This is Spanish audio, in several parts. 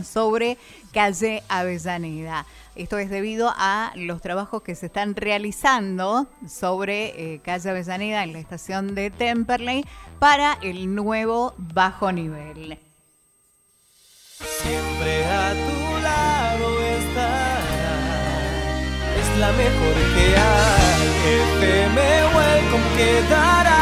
sobre calle Avellaneda. Esto es debido a los trabajos que se están realizando sobre eh, calle Avellaneda en la estación de Temperley para el nuevo bajo nivel. Siempre a tu lado estará, es la mejor que hay, FM Welcome quedará,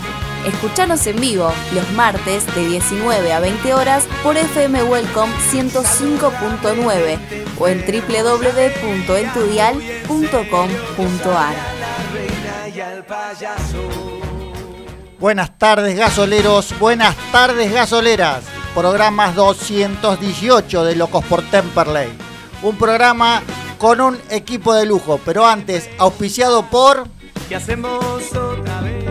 Escuchanos en vivo los martes de 19 a 20 horas por FM Welcome 105.9 o en www.entudial.com.ar. reina y al payaso. Buenas tardes gasoleros, buenas tardes gasoleras. Programas 218 de Locos por Temperley. Un programa con un equipo de lujo, pero antes auspiciado por... ¿Qué hacemos otra vez?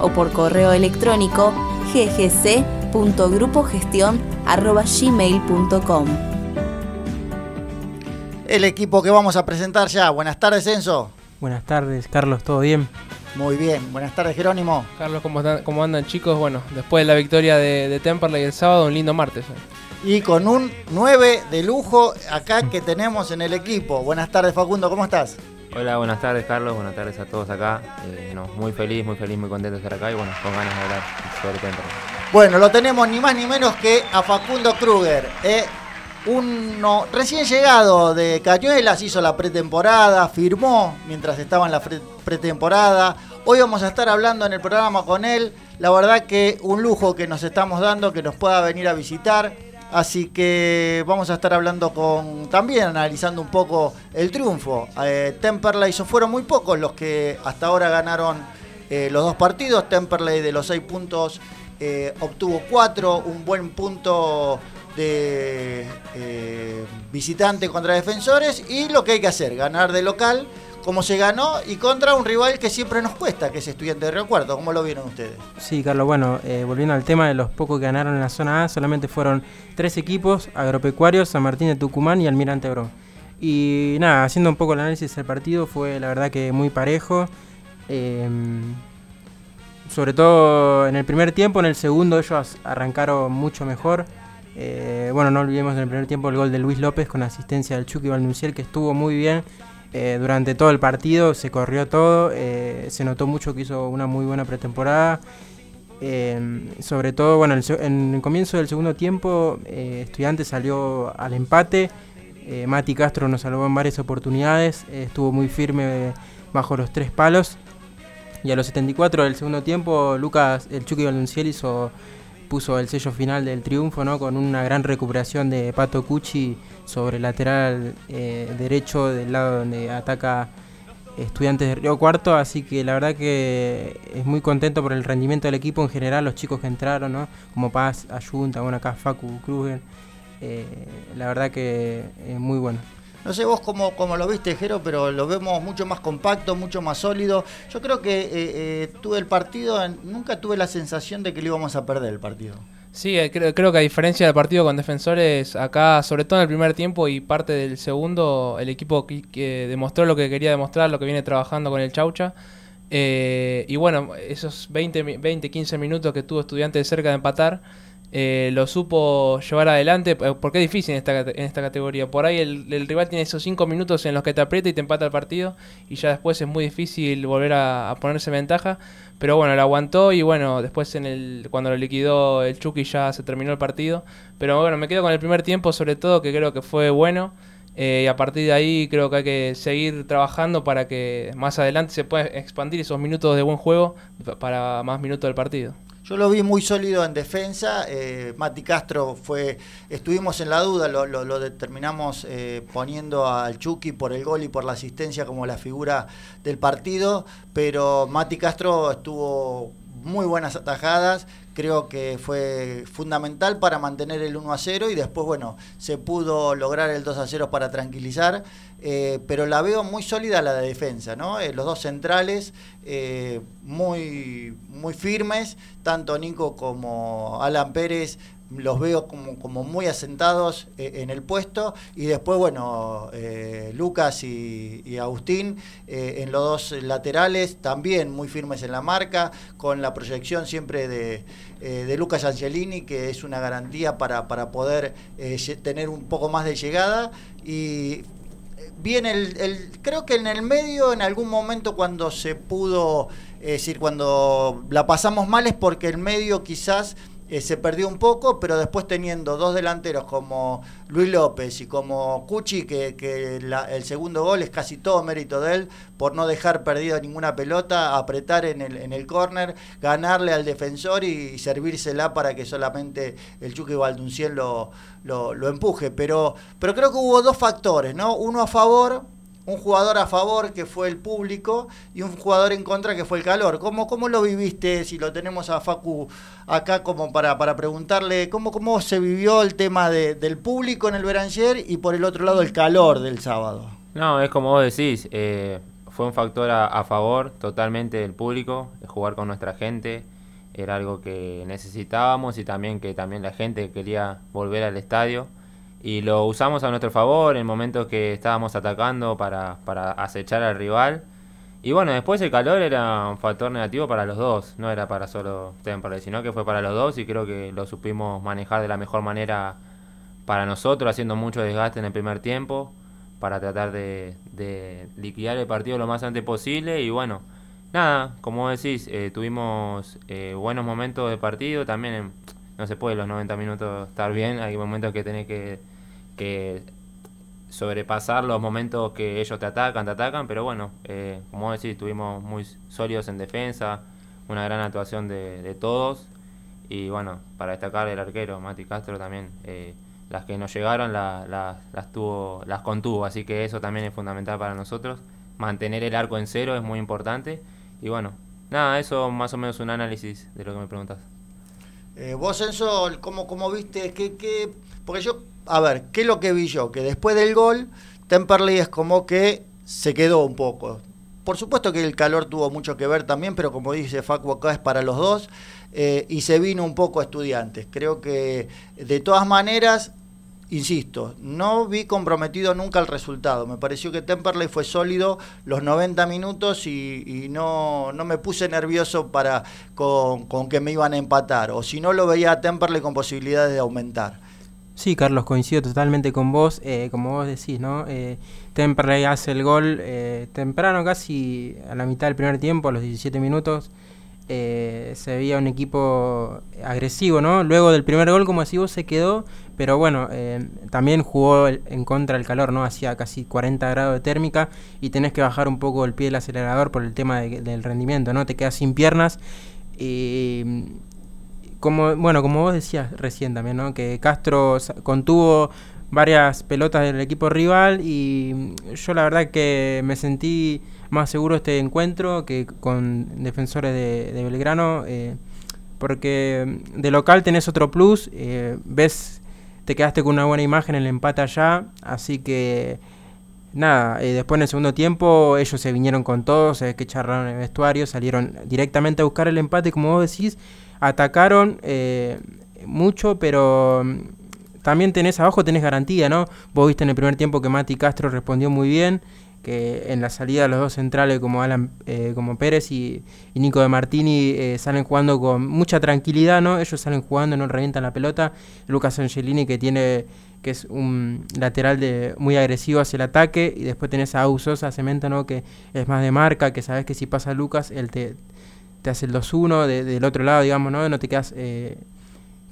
o por correo electrónico ggc.grupogestion.gmail.com. El equipo que vamos a presentar ya. Buenas tardes, Enzo. Buenas tardes, Carlos, ¿todo bien? Muy bien. Buenas tardes, Jerónimo. Carlos, ¿cómo, están- cómo andan chicos? Bueno, después de la victoria de, de Temperley el sábado, un lindo martes. ¿eh? Y con un 9 de lujo acá que tenemos en el equipo. Buenas tardes, Facundo, ¿cómo estás? Hola, buenas tardes Carlos, buenas tardes a todos acá. Eh, no, muy feliz, muy feliz, muy contento de estar acá y bueno, con ganas de hablar sobre Temperley. Bueno, lo tenemos ni más ni menos que a Facundo Kruger. eh, uno recién llegado de Cañuelas, hizo la pretemporada, firmó mientras estaba en la pre- pretemporada. Hoy vamos a estar hablando en el programa con él. La verdad que un lujo que nos estamos dando, que nos pueda venir a visitar. Así que vamos a estar hablando con, también analizando un poco el triunfo. Eh, Temperley fueron muy pocos los que hasta ahora ganaron eh, los dos partidos. Temperley de los seis puntos eh, obtuvo cuatro, un buen punto de eh, visitante contra defensores y lo que hay que hacer, ganar de local como se ganó y contra un rival que siempre nos cuesta, que es Estudiante de Río Cuarto. ¿Cómo lo vieron ustedes? Sí, Carlos, bueno, eh, volviendo al tema de los pocos que ganaron en la zona A, solamente fueron tres equipos, Agropecuarios, San Martín de Tucumán y Almirante Brown. Y nada, haciendo un poco el análisis del partido, fue la verdad que muy parejo. eh, sobre todo en el primer tiempo, en el segundo ellos arrancaron mucho mejor. Eh, bueno, no olvidemos en el primer tiempo el gol de Luis López con asistencia del Chucky Valnunciel, que estuvo muy bien. Eh, durante todo el partido se corrió todo, eh, se notó mucho que hizo una muy buena pretemporada Eh, sobre todo, bueno, en el comienzo del segundo tiempo, Estudiantes salió al empate. Mati Castro nos salvó en varias oportunidades. estuvo muy firme bajo los tres palos. Y a los 74 del segundo tiempo, Lucas, el Chucky Valenzuela hizo puso el sello final del triunfo, ¿no? Con una gran recuperación de Pato Cucci sobre lateral eh, derecho del lado donde ataca Estudiantes de Río Cuarto, así que la verdad que es muy contento por el rendimiento del equipo en general, los chicos que entraron, ¿no? Como Paz, Ayunta, bueno acá Facu Kruger, eh, la verdad que es muy bueno. No sé vos cómo, cómo lo viste, Jero, pero lo vemos mucho más compacto, mucho más sólido. Yo creo que eh, eh, tuve el partido, nunca tuve la sensación de que lo íbamos a perder el partido. Sí, eh, creo, creo que a diferencia del partido con defensores, acá, sobre todo en el primer tiempo y parte del segundo, el equipo que, demostró lo que quería demostrar, lo que viene trabajando con el Chaucha. Eh, y bueno, esos 20, mi- 20, 15 minutos que tuvo estudiante cerca de empatar, eh, lo supo llevar adelante, eh, porque es difícil en esta, en esta categoría. Por ahí el, rival tiene esos 5 minutos en los que te aprieta y te empata el partido, y ya después es muy difícil volver a, a ponerse en ventaja. Pero bueno, lo aguantó y bueno, después en el cuando lo liquidó el Chucky ya se terminó el partido. Pero bueno, me quedo con el primer tiempo sobre todo, que creo que fue bueno. eh, y a partir de ahí creo que hay que seguir trabajando para que más adelante se pueda expandir esos minutos de buen juego pa- para más minutos del partido. Yo lo vi muy sólido en defensa. eh, Mati Castro fue. Estuvimos en la duda, lo, lo- determinamos eh, poniendo al Chucky por el gol y por la asistencia como la figura del partido. Pero Mati Castro estuvo muy buenas atajadas. Creo que fue fundamental para mantener el 1 a 0 y después, bueno, se pudo lograr el 2 a 0 para tranquilizar. eh, pero la veo muy sólida la de defensa, ¿no? Eh, los dos centrales eh, muy, muy firmes, tanto Nico como Alan Pérez los veo como, como muy asentados eh, en el puesto. Y después bueno eh, Lucas y, y Agustín eh, en los dos laterales también muy firmes en la marca con la proyección siempre de, de Lucas Angelini que es una garantía para, para poder tener un poco más de llegada. Y bien el, el- creo que en el medio en algún momento cuando se pudo es decir cuando la pasamos mal es porque el medio quizás eh, se perdió un poco pero después teniendo dos delanteros como Luis López y como Cuchi que, que el segundo gol es casi todo mérito de él por no dejar perdida ninguna pelota apretar en el, en el córner ganarle al defensor y, servírsela para que solamente el Chucky Valduncien lo, lo, lo empuje. Pero pero creo que hubo dos factores no uno a favor un jugador a favor que fue el público y un jugador en contra que fue el calor. ¿Cómo, cómo lo viviste? Si lo tenemos a Facu acá como para, para preguntarle cómo, cómo se vivió el tema de- del público en el Beranger y por el otro lado el calor del sábado. No, es como vos decís, eh, fue un factor a, a favor totalmente del público, jugar con nuestra gente, era algo que necesitábamos y también que también la gente quería volver al estadio y lo usamos a nuestro favor en momentos que estábamos atacando para, para acechar al rival. Y bueno, después el calor era un factor negativo para los dos, no era para solo Temperley, sino que fue para los dos y creo que lo supimos manejar de la mejor manera para nosotros, haciendo mucho desgaste en el primer tiempo, para tratar de, de liquidar el partido lo más antes posible. Y bueno, nada, como decís, eh, tuvimos eh, buenos momentos de partido, también en- no se puede los 90 minutos estar bien, hay momentos que tenés que, que sobrepasar los momentos que ellos te atacan, te atacan, pero bueno, eh, como decís, estuvimos muy sólidos en defensa, una gran actuación de, de todos y bueno, para destacar el arquero, Mati Castro también, eh, las que nos llegaron la- la- las, tuvo, las contuvo, así que eso también es fundamental para nosotros, mantener el arco en cero es muy importante y bueno, nada, eso más o menos un análisis de lo que me preguntas. Eh, vos, Enzo, ¿cómo, cómo viste? ¿Qué, qué? Porque yo, a ver, ¿qué es lo que vi yo? Que después del gol, Temperley es como que se quedó un poco. Por supuesto que el calor tuvo mucho que ver también, pero como dice Facu acá es para los dos. eh, y se vino un poco a estudiantes. Creo que de todas maneras, insisto, no vi comprometido nunca el resultado. Me pareció que Temperley fue sólido los 90 minutos y, no, no me puse nervioso para con, con que me iban a empatar. O si no, lo veía a Temperley con posibilidades de aumentar. Sí, Carlos, coincido totalmente con vos. eh, como vos decís, ¿no? Eh, hace el gol eh, temprano, casi a la mitad del primer tiempo, a los 17 minutos. eh, se veía un equipo agresivo, ¿no? Luego del primer gol, como decís vos, se quedó, pero bueno, eh, también jugó el- en contra del calor, ¿no? Hacía casi 40 grados de térmica y tenés que bajar un poco el pie del acelerador por el tema de- del rendimiento, ¿no? Te quedas sin piernas y como bueno como vos decías recién también no que Castro contuvo varias pelotas del equipo rival y mm, yo la verdad que me sentí más seguro este encuentro que con defensores de, Belgrano eh, porque mm, de local tenés otro plus eh, ves te quedaste con una buena imagen en el empate allá así que nada, eh, después en el segundo tiempo ellos se vinieron con todo, se ve que charlaron en el vestuario, salieron directamente a buscar el empate, como vos decís, atacaron eh, mucho, pero mm, también tenés abajo, tenés garantía, ¿no? Vos viste en el primer tiempo que Mati Castro respondió muy bien, que en la salida los dos centrales como Alan, eh, como Pérez y, Nico de Martini eh, salen jugando con mucha tranquilidad, ¿no? Ellos salen jugando, no revientan la pelota. Lucas Angelini que tiene que es un lateral de muy agresivo hacia el ataque y después tenés a Ausosa Cemento, ¿no? Que es más de marca, que sabes que si pasa Lucas él te, te hace el 2-1 de- del otro lado, digamos, ¿no? No te quedas eh,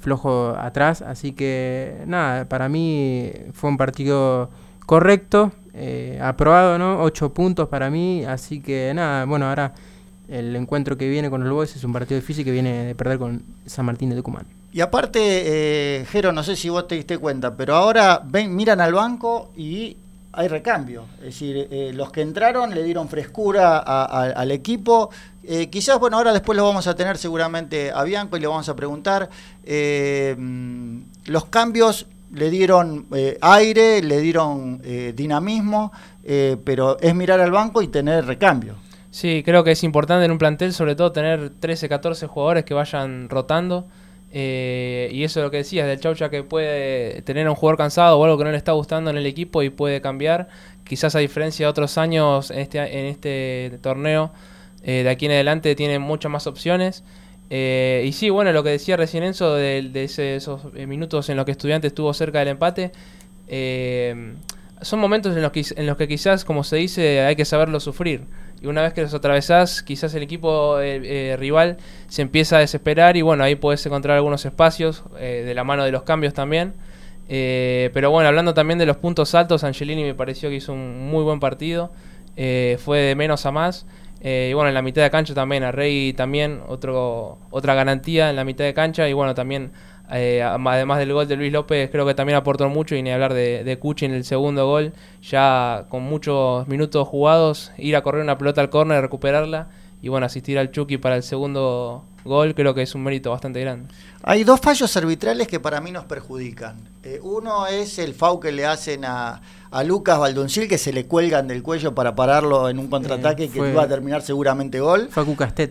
flojo atrás, así que nada, para mí fue un partido correcto, eh, aprobado, ¿no? 8 puntos para mí, así que nada, bueno, ahora el encuentro que viene con el Boys es un partido difícil que viene de perder con San Martín de Tucumán. Y aparte, eh, Jero, no sé si vos te diste cuenta, pero ahora ven, miran al banco y hay recambio. Es decir, los que entraron le dieron frescura al equipo. Eh, quizás, bueno, ahora después lo vamos a tener seguramente a Bianco y le vamos a preguntar. eh, mm, los cambios le dieron eh, aire, le dieron eh, dinamismo, eh, pero es mirar al banco y tener recambio. Sí, creo que es importante en un plantel, sobre todo, tener 13, 14 jugadores que vayan rotando. Y eso es lo que decías del Chaucha que puede tener a un jugador cansado o algo que no le está gustando en el equipo y puede cambiar. Quizás a diferencia de otros años en este, en este torneo, eh, de aquí en adelante tiene muchas más opciones. Eh, y sí, bueno, lo que decía recién Enzo de, esos eh, minutos en los que Estudiantes estuvo cerca del empate, son momentos en los, que, quizás, como se dice, hay que saberlo sufrir. Y una vez que los atravesás, quizás el equipo rival se empieza a desesperar y bueno, ahí puedes encontrar algunos espacios de la mano de los cambios también. Pero bueno, hablando también de los puntos altos, Angelini me pareció que hizo un muy buen partido. Fue de menos a más. Eh, y bueno, en la mitad de cancha también, a Rey también, otro, otra garantía en la mitad de cancha. Y bueno, también, eh, además del gol de Luis López, creo que también aportó mucho. Y ni hablar de, de Cuchi en el segundo gol, ya con muchos minutos jugados, ir a correr una pelota al córner, recuperarla. Y bueno, asistir al Chucky para el segundo gol, creo que es un mérito bastante grande. Hay dos fallos arbitrales que para mí nos perjudican. Eh, uno es el FAU que le hacen a, a Lucas Valdoncil, que se le cuelgan del cuello para pararlo en un contraataque Eh, que iba a terminar seguramente gol.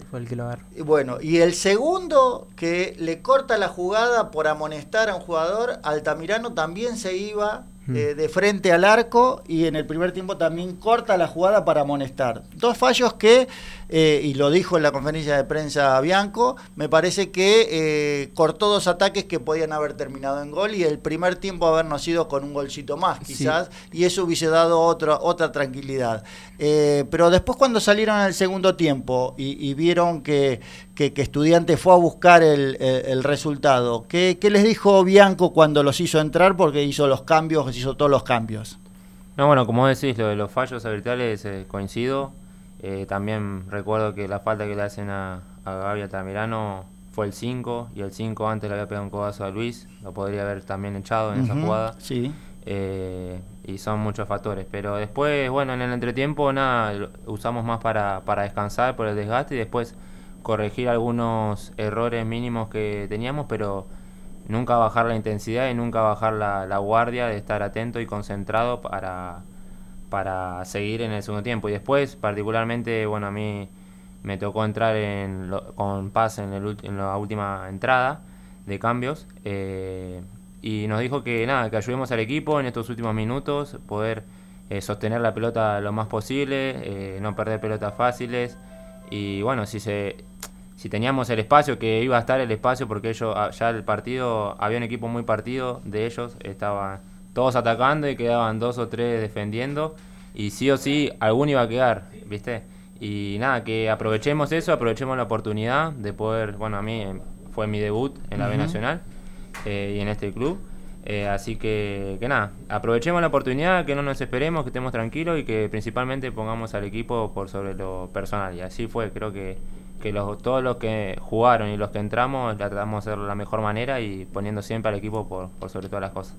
Fue el que lo agarró. Y bueno, y el segundo que le corta la jugada por amonestar a un jugador, Altamirano también se iba Mm. eh, de frente al arco y en el primer tiempo también corta la jugada para amonestar. Dos fallos que, eh, y lo dijo en la conferencia de prensa Bianco, me parece que eh, cortó dos ataques que podían haber terminado en gol y el primer tiempo habernos sido con un golcito más Sí. quizás y eso hubiese dado otra otra tranquilidad. Eh, pero después cuando salieron al segundo tiempo y, y vieron que, que, que Estudiante fue a buscar el, el- el resultado, ¿qué, qué les dijo Bianco cuando los hizo entrar? Porque hizo los cambios, hizo todos los cambios. No, bueno, como decís, lo de los fallos arbitrales eh, coincido. Eh, también recuerdo que la falta que le hacen a, a Gaby Altamirano fue el 5 y el 5 antes le había pegado un codazo a Luis. Lo podría haber también echado en esa jugada. Sí. Eh, y son muchos factores. Pero después, bueno, en el entretiempo nada, usamos más para, para descansar por el desgaste y después corregir algunos errores mínimos que teníamos, pero nunca bajar la intensidad y nunca bajar la, la guardia de estar atento y concentrado para, para seguir en el segundo tiempo. Y después, particularmente, bueno, a mí me tocó entrar en lo- con Paz en, el en la última entrada de cambios. eh, y nos dijo que nada, que ayudemos al equipo en estos últimos minutos, poder eh, sostener la pelota lo más posible, eh, no perder pelotas fáciles. Y bueno, si se si teníamos el espacio, que iba a estar el espacio, porque ellos ah, ya el partido, había un equipo muy partido de ellos, estaban todos atacando y quedaban dos o tres defendiendo, y sí o sí, alguno iba a quedar, ¿viste? Y nada, que aprovechemos eso, aprovechemos la oportunidad de poder, bueno, a mí eh, fue mi debut en la B. Nacional eh, y en este club. Eh, así que, que nada, aprovechemos la oportunidad, que no nos esperemos, que estemos tranquilos y que principalmente pongamos al equipo por sobre lo personal. Y así fue, creo que, que los, todos los que jugaron y los que entramos la tratamos de hacer de la mejor manera y poniendo siempre al equipo por, por sobre todas las cosas.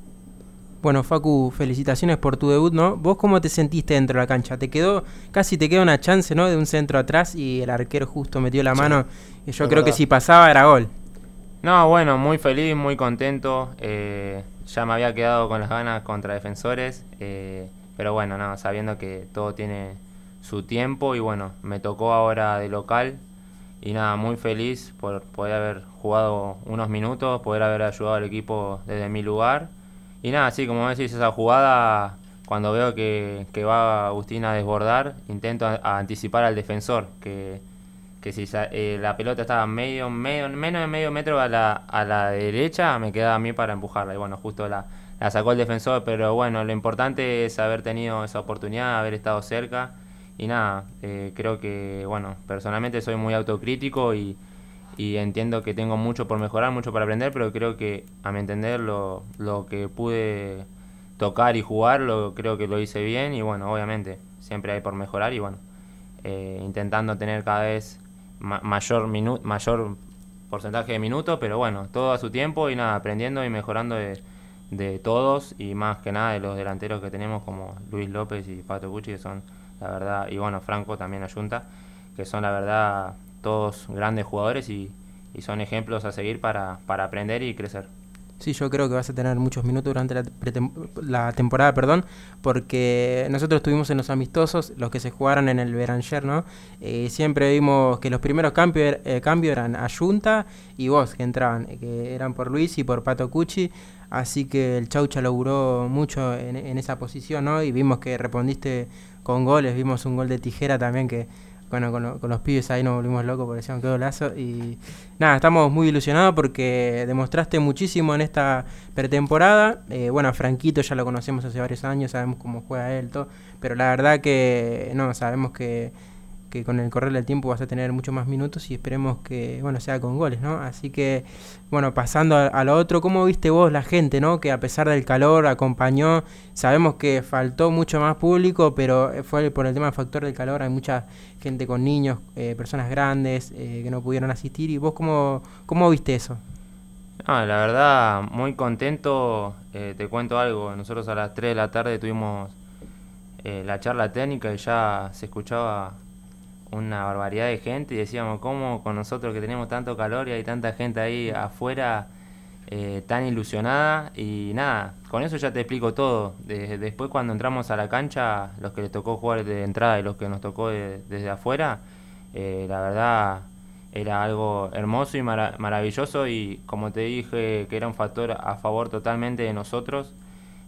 Bueno, Facu, felicitaciones por tu debut, ¿no? ¿Vos cómo te sentiste dentro de la cancha? Te quedó, casi te queda una chance, ¿no? De un centro atrás y el arquero justo metió la Sí, mano. Y yo creo que si pasaba era gol. No, bueno, muy feliz, muy contento. eh, ya me había quedado con las ganas contra defensores. eh, pero bueno, no, sabiendo que todo tiene su tiempo y bueno, me tocó ahora de local. Y nada, muy feliz por poder haber jugado unos minutos, poder haber ayudado al equipo desde mi lugar. Y nada, sí, como decís, esa jugada, cuando veo que, que va Agustín a desbordar, intento a- anticipar al defensor, que, que si eh, la pelota estaba medio, medio, menos de medio metro a la, a la derecha, me quedaba a mí para empujarla. Y bueno, justo la, la sacó el defensor, pero bueno, lo importante es haber tenido esa oportunidad, haber estado cerca. Y nada, eh, creo que, bueno, personalmente soy muy autocrítico y, y entiendo que tengo mucho por mejorar, mucho por aprender, pero creo que a mi entender lo, lo que pude tocar y jugar, lo, creo que lo hice bien y bueno, obviamente siempre hay por mejorar y bueno, eh, intentando tener cada vez ma- mayor, mayor porcentaje de minutos, pero bueno, todo a su tiempo y nada, aprendiendo y mejorando de, de todos y más que nada de los delanteros que tenemos como Luis López y Pato Cucci, que son la verdad, y bueno, Franco también ayunta, que son la verdad todos grandes jugadores y, y son ejemplos a seguir para, para aprender y crecer. Sí, yo creo que vas a tener muchos minutos durante la, la temporada, perdón, porque nosotros estuvimos en los amistosos, los que se jugaron en el Beranger, ¿no? Eh, siempre vimos que los primeros cambios eh, cambios eran Ayunta y vos, que entraban, eh, que eran por Luis y por Pato Cucci, así que el Chaucha logró mucho en, en esa posición, ¿no? Y vimos que respondiste con goles, vimos un gol de tijera también que bueno, con, lo- con los pibes ahí nos volvimos locos porque decían qué golazo. Y nada, estamos muy ilusionados porque demostraste muchísimo en esta pretemporada. Eh, bueno, Franquito ya lo conocemos hace varios años, sabemos cómo juega él, todo. Pero la verdad que no, sabemos que, que con el correr del tiempo vas a tener muchos más minutos y esperemos que, bueno, sea con goles, ¿no? Así que, bueno, pasando a, lo otro, ¿cómo viste vos la gente, ¿no? Que a pesar del calor acompañó, sabemos que faltó mucho más público, pero fue por el tema del factor del calor, hay mucha gente con niños, eh, personas grandes eh, que no pudieron asistir. ¿Y vos cómo, cómo viste eso? Ah, la verdad, muy contento. Eh, te cuento algo. Nosotros a las 3 de la tarde tuvimos la charla técnica y ya se escuchaba una barbaridad de gente y decíamos, ¿cómo con nosotros que tenemos tanto calor y hay tanta gente ahí afuera eh, tan ilusionada? Y nada, con eso ya te explico todo. De- después cuando entramos a la cancha, los que les tocó jugar de entrada y los que nos tocó de- desde afuera, eh, la verdad era algo hermoso y mara- maravilloso y como te dije que era un factor a favor totalmente de nosotros,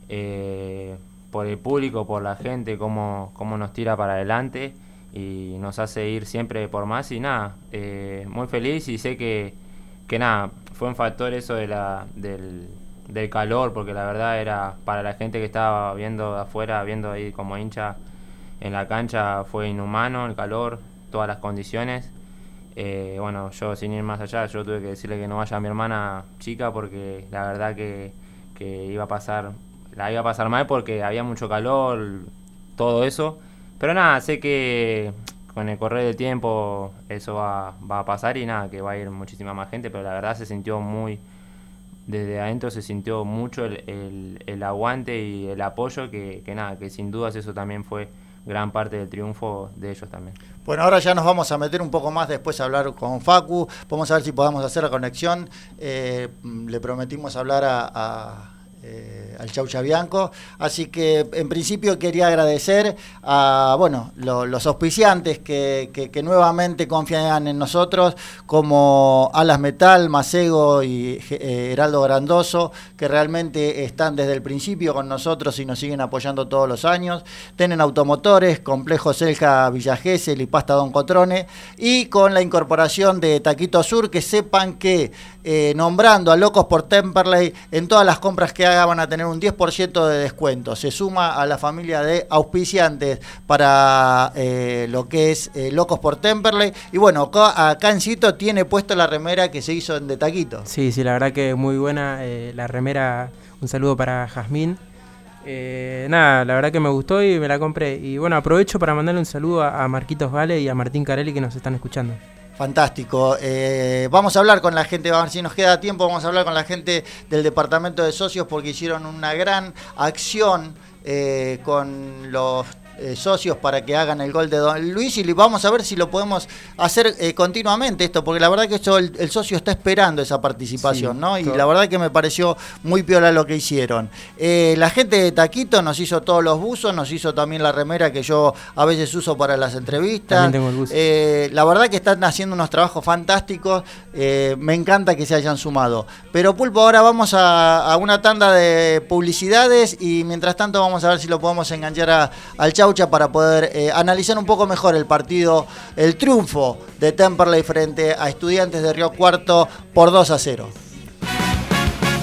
eh, por el público, por la gente, cómo, cómo nos tira para adelante y nos hace ir siempre por más y nada, eh, muy feliz y sé que, que nada, fue un factor eso de la, del, del calor, porque la verdad era para la gente que estaba viendo afuera, viendo ahí como hincha en la cancha, fue inhumano el calor, todas las condiciones. Eh, bueno, yo sin ir más allá, yo tuve que decirle que no vaya a mi hermana chica porque la verdad que, que iba a pasar, la iba a pasar mal porque había mucho calor, todo eso. Pero nada, sé que con el correr del tiempo eso va, va a pasar y nada, que va a ir muchísima más gente, pero la verdad se sintió muy, desde adentro se sintió mucho el, el- el aguante y el apoyo que, que nada, que sin dudas eso también fue gran parte del triunfo de ellos también. Bueno, ahora ya nos vamos a meter un poco más después a hablar con Facu. Vamos a ver si podamos hacer la conexión. Eh, le prometimos hablar a, eh, al Chaucha Bianco. Así que en principio quería agradecer a bueno, lo- los auspiciantes que, que- nuevamente confían en nosotros, como Alas Metal, Macego y eh, Heraldo Grandoso, que realmente están desde el principio con nosotros y nos siguen apoyando todos los años. Tienen automotores, Complejo Selja Villa Gesell y Pasta Don Cotrone. Y con la incorporación de Taquito Sur, que sepan que eh, nombrando a Locos por Temperley en todas las compras que hagan van a tener un 10% de descuento. Se suma a la familia de auspiciantes para eh, lo que es eh, Locos por Temperley. Y bueno, acá, acá en Cito tiene puesto la remera que se hizo en De Taquito. Sí, sí, la verdad que muy buena eh, la remera. Un saludo para Jazmín. Nada, la verdad que me gustó y me la compré. Y bueno, aprovecho para mandarle un saludo a, a Marquitos Vale y a Martín Carelli que nos están escuchando. Fantástico. Eh, vamos a hablar con la gente, vamos a ver si nos queda tiempo, vamos a hablar con la gente del departamento de socios porque hicieron una gran acción eh, con los eh, socios para que hagan el gol de Don Luis y vamos a ver si lo podemos hacer eh, continuamente esto, porque la verdad que el, el socio está esperando esa participación, Sí, ¿no? Y claro. la verdad que me pareció muy piola lo que hicieron. Eh, la gente de Taquito nos hizo todos los buzos, nos hizo también la remera que yo a veces uso para las entrevistas. Tengo el la verdad que están haciendo unos trabajos fantásticos. me encanta que se hayan sumado. Pero Pulpo, ahora vamos a, a una tanda de publicidades y mientras tanto vamos a ver si lo podemos enganchar a- al Chaucha para poder eh, analizar un poco mejor el partido, el triunfo de Temperley frente a Estudiantes de Río Cuarto por 2 a 0.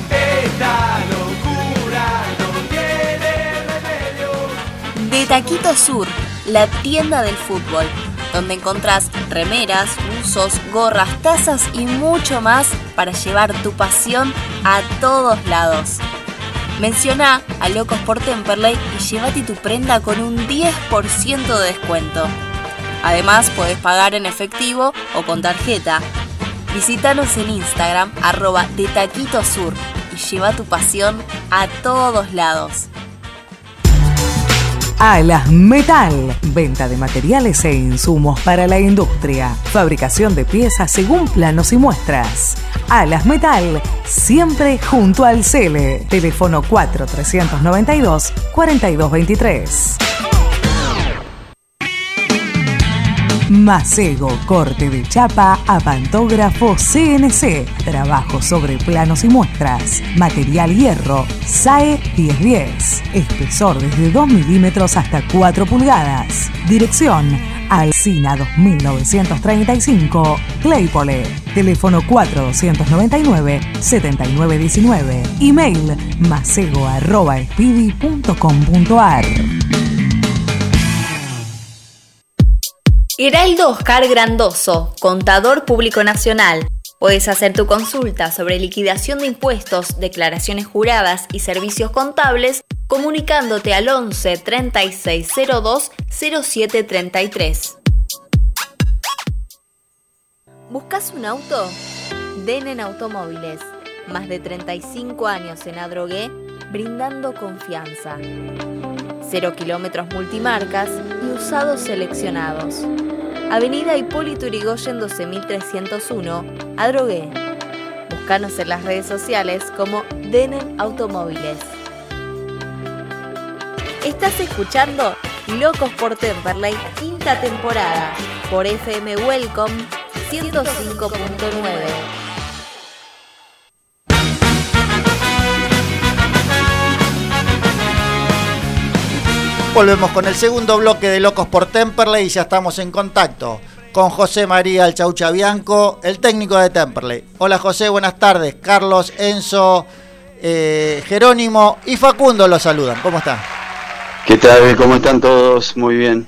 Esta locura no tiene remedio. De Taquito Sur, la tienda del fútbol, donde encontrás remeras, buzos, gorras, tazas y mucho más para llevar tu pasión a todos lados. Menciona a Locos por Temperley y llévate tu prenda con un 10% de descuento. Además, podés pagar en efectivo o con tarjeta. Visítanos en Instagram, arroba de Taquito Sur, y lleva tu pasión a todos lados. Alas Metal. Venta de materiales e insumos para la industria. Fabricación de piezas según planos y muestras. Alas Metal. Siempre junto al Cele. Teléfono 4392 4223. Macego, corte de chapa a pantógrafo CNC, trabajo sobre planos y muestras, material hierro, SAE 1010, espesor desde 2 milímetros hasta 4 pulgadas, dirección Alcina 2935, Claypole, teléfono 4299-7919, email macego Heraldo Oscar Grandoso, contador público nacional. Puedes hacer tu consulta sobre liquidación de impuestos, declaraciones juradas y servicios contables comunicándote al 11 3602 0733. ¿Buscas un auto? Denen Automóviles. Más de 35 años en Adrogué, brindando confianza. Cero kilómetros multimarcas y usados seleccionados. Avenida Hipólito Yrigoyen 12301, Adrogué. Búscanos en las redes sociales como Denen Automóviles. Estás escuchando Locos por Temperley, quinta temporada, por FM Welcome 105.9. Volvemos con el segundo bloque de Locos por Temperley y ya estamos en contacto con José María El Chaucha Bianco, el técnico de Temperley. Hola José, buenas tardes. Carlos, Enzo, eh, Jerónimo y Facundo los saludan. ¿Cómo están? ¿Qué tal? ¿Cómo están todos? Muy bien.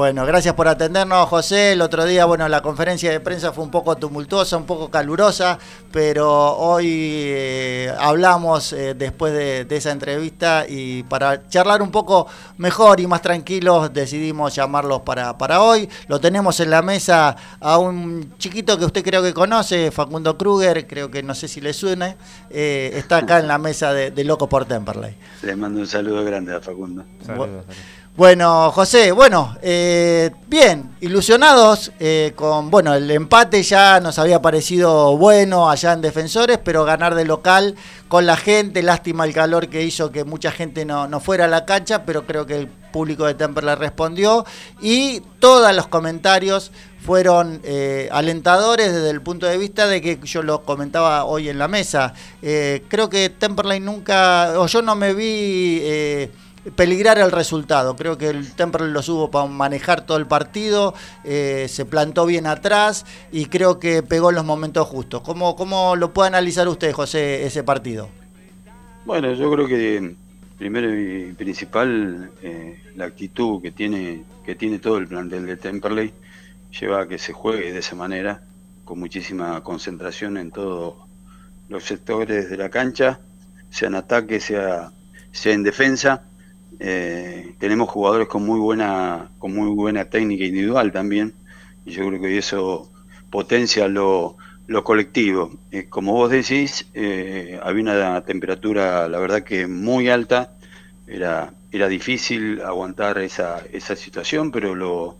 Bueno, gracias por atendernos, José. El otro día, bueno, la conferencia de prensa fue un poco tumultuosa, un poco calurosa, pero hoy eh, hablamos eh, después de, de esa entrevista y para charlar un poco mejor y más tranquilos decidimos llamarlos para, para hoy. Lo tenemos en la mesa a un chiquito que usted creo que conoce, Facundo Kruger, creo que no sé si le suene, eh, está acá en la mesa de, de Loco por Temperley. Les mando un saludo grande a Facundo. Saludos, saludos. Bueno, José, bueno, eh, bien, ilusionados eh, con, bueno, el empate ya nos había parecido bueno allá en Defensores, pero ganar de local con la gente, lástima el calor que hizo que mucha gente no, no fuera a la cancha, pero creo que el público de Temperley respondió y todos los comentarios fueron eh, alentadores desde el punto de vista de que yo lo comentaba hoy en la mesa. Eh, creo que Temperley nunca, o yo no me vi... peligrar el resultado. Creo que el Temperley lo supo para manejar todo el partido, eh, se plantó bien atrás y creo que pegó en los momentos justos. ¿Cómo, cómo lo puede analizar usted, José, ese partido? Bueno, yo creo que primero y principal eh, la actitud que tiene que tiene todo el plantel de Temperley lleva a que se juegue de esa manera, con muchísima concentración en todos los sectores de la cancha, sea en ataque, sea, sea en defensa. Eh, tenemos jugadores con muy buena con muy buena técnica individual también y yo creo que eso potencia lo, lo colectivo. Eh, como vos decís, eh, había una temperatura, la verdad que muy alta, era, era difícil aguantar esa, esa situación, pero lo,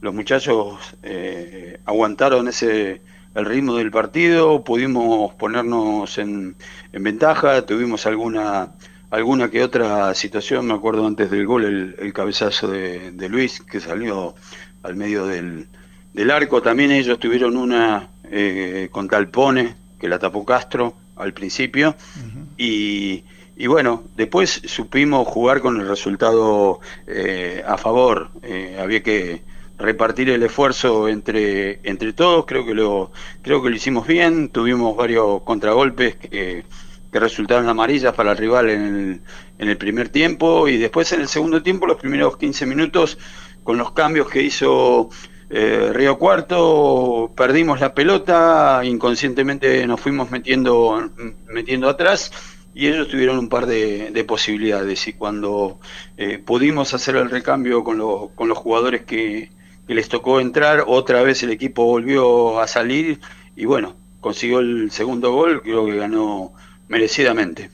los muchachos eh, aguantaron ese el ritmo del partido, pudimos ponernos en, en, ventaja, tuvimos alguna alguna que otra situación, me acuerdo antes del gol el, el cabezazo de, de, Luis que salió al medio del, del arco, también ellos tuvieron una eh, con Talpone, que la tapó Castro al principio, uh -huh. y, y, bueno, después supimos jugar con el resultado eh, a favor, eh, había que repartir el esfuerzo entre, entre todos, creo que lo creo que lo hicimos bien, tuvimos varios contragolpes que, que resultaron amarillas para el rival en el, en el primer tiempo y después en el segundo tiempo, los primeros 15 minutos, con los cambios que hizo eh, Río Cuarto, perdimos la pelota, inconscientemente nos fuimos metiendo, metiendo atrás y ellos tuvieron un par de, de posibilidades y cuando eh, pudimos hacer el recambio con, lo, con los jugadores que, les tocó entrar, otra vez el equipo volvió a salir y bueno, consiguió el segundo gol, creo que ganó merecidamente.